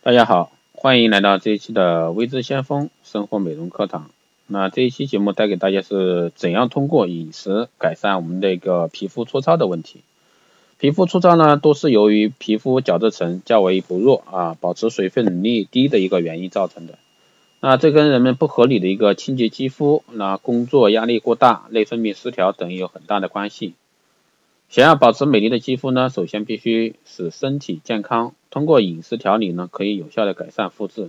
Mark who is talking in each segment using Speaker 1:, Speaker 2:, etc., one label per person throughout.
Speaker 1: 大家好，欢迎来到这一期的微知先锋生活美容课堂。那这一期节目带给大家是怎样通过饮食改善我们的一个皮肤粗糙的问题。皮肤粗糙呢，都是由于皮肤角质层较为薄弱啊，保持水分能力低的一个原因造成的。那这跟人们不合理的一个清洁肌肤，那工作压力过大、内分泌失调等有很大的关系。想要保持美丽的肌肤呢，首先必须使身体健康。通过饮食调理呢，可以有效的改善肤质，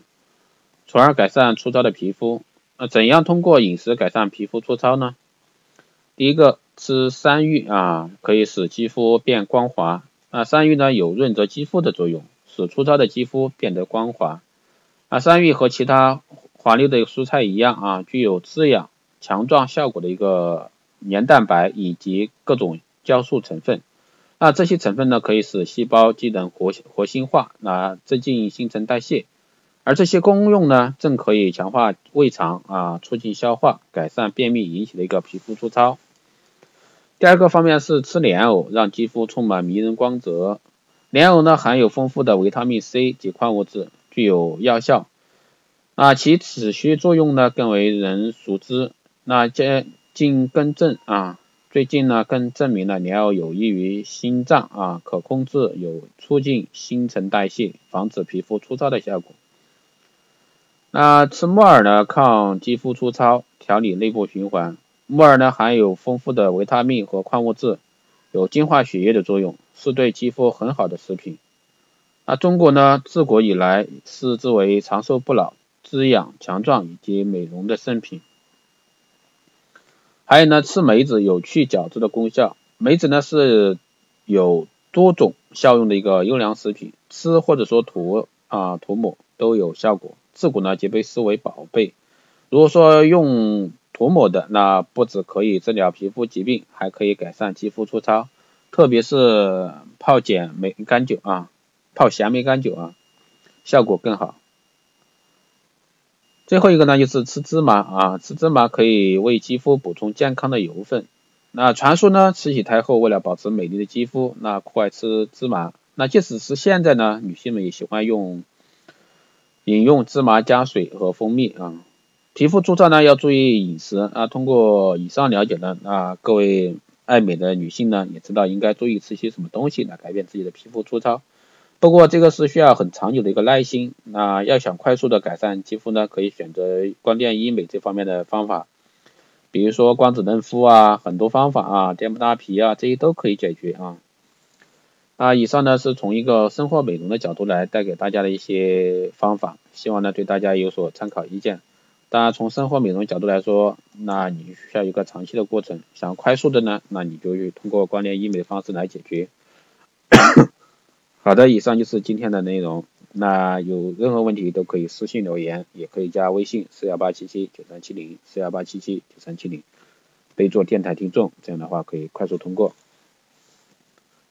Speaker 1: 从而改善粗糙的皮肤。那怎样通过饮食改善皮肤粗糙呢？第一个，吃山芋啊，可以使肌肤变光滑。那山芋呢，有润泽肌肤的作用，使粗糙的肌肤变得光滑。啊，山芋和其他滑溜的蔬菜一样啊，具有滋养、强壮效果的一个黏蛋白以及各种。酵素成分，那这些成分呢，可以使细胞机能活活性化，那增进新陈代谢，而这些功用呢，正可以强化胃肠啊，促进消化，改善便秘引起的一个皮肤粗糙。第二个方面是吃莲藕，让肌肤充满迷人光泽。莲藕呢，含有丰富的维他命 C 及矿物质，具有药效，啊，其此需作用呢，更为人熟知。那接近更正啊。最近呢，更证明了莲藕有益于心脏啊，可控制有促进新陈代谢、防止皮肤粗糙的效果。那吃木耳呢，抗肌肤粗糙，调理内部循环。木耳呢，含有丰富的维他命和矿物质，有净化血液的作用，是对肌肤很好的食品。那中国呢，自古以来视之为长寿不老、滋养强壮以及美容的圣品。还有呢，吃梅子有去角质的功效。梅子呢是有多种效用的一个优良食品，吃或者说涂啊涂抹都有效果。自古呢即被视为宝贝。如果说用涂抹的，那不止可以治疗皮肤疾病，还可以改善肌肤粗糙，特别是泡碱梅干酒啊，泡咸梅干酒啊，效果更好。最后一个呢，就是吃芝麻啊，吃芝麻可以为肌肤补充健康的油分。那传说呢，慈禧太后为了保持美丽的肌肤，那酷爱吃芝麻。那即使是现在呢，女性们也喜欢用饮用芝麻加水和蜂蜜啊。皮肤粗糙呢，要注意饮食啊。通过以上了解呢，那各位爱美的女性呢，也知道应该注意吃些什么东西来改变自己的皮肤粗糙。不过这个是需要很长久的一个耐心，那要想快速的改善肌肤呢，可以选择光电医美这方面的方法，比如说光子嫩肤啊，很多方法啊，电波拉皮啊，这些都可以解决啊。啊，以上呢是从一个生活美容的角度来带给大家的一些方法，希望呢对大家有所参考意见。当然从生活美容角度来说，那你需要一个长期的过程，想快速的呢，那你就去通过光电医美的方式来解决。好的，以上就是今天的内容。那有任何问题都可以私信留言，也可以加微信四幺八七七九三七零四幺八七七九三七零，备注电台听众，这样的话可以快速通过。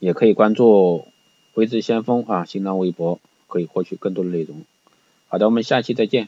Speaker 1: 也可以关注微知先锋啊，新浪微博可以获取更多的内容。好的，我们下期再见。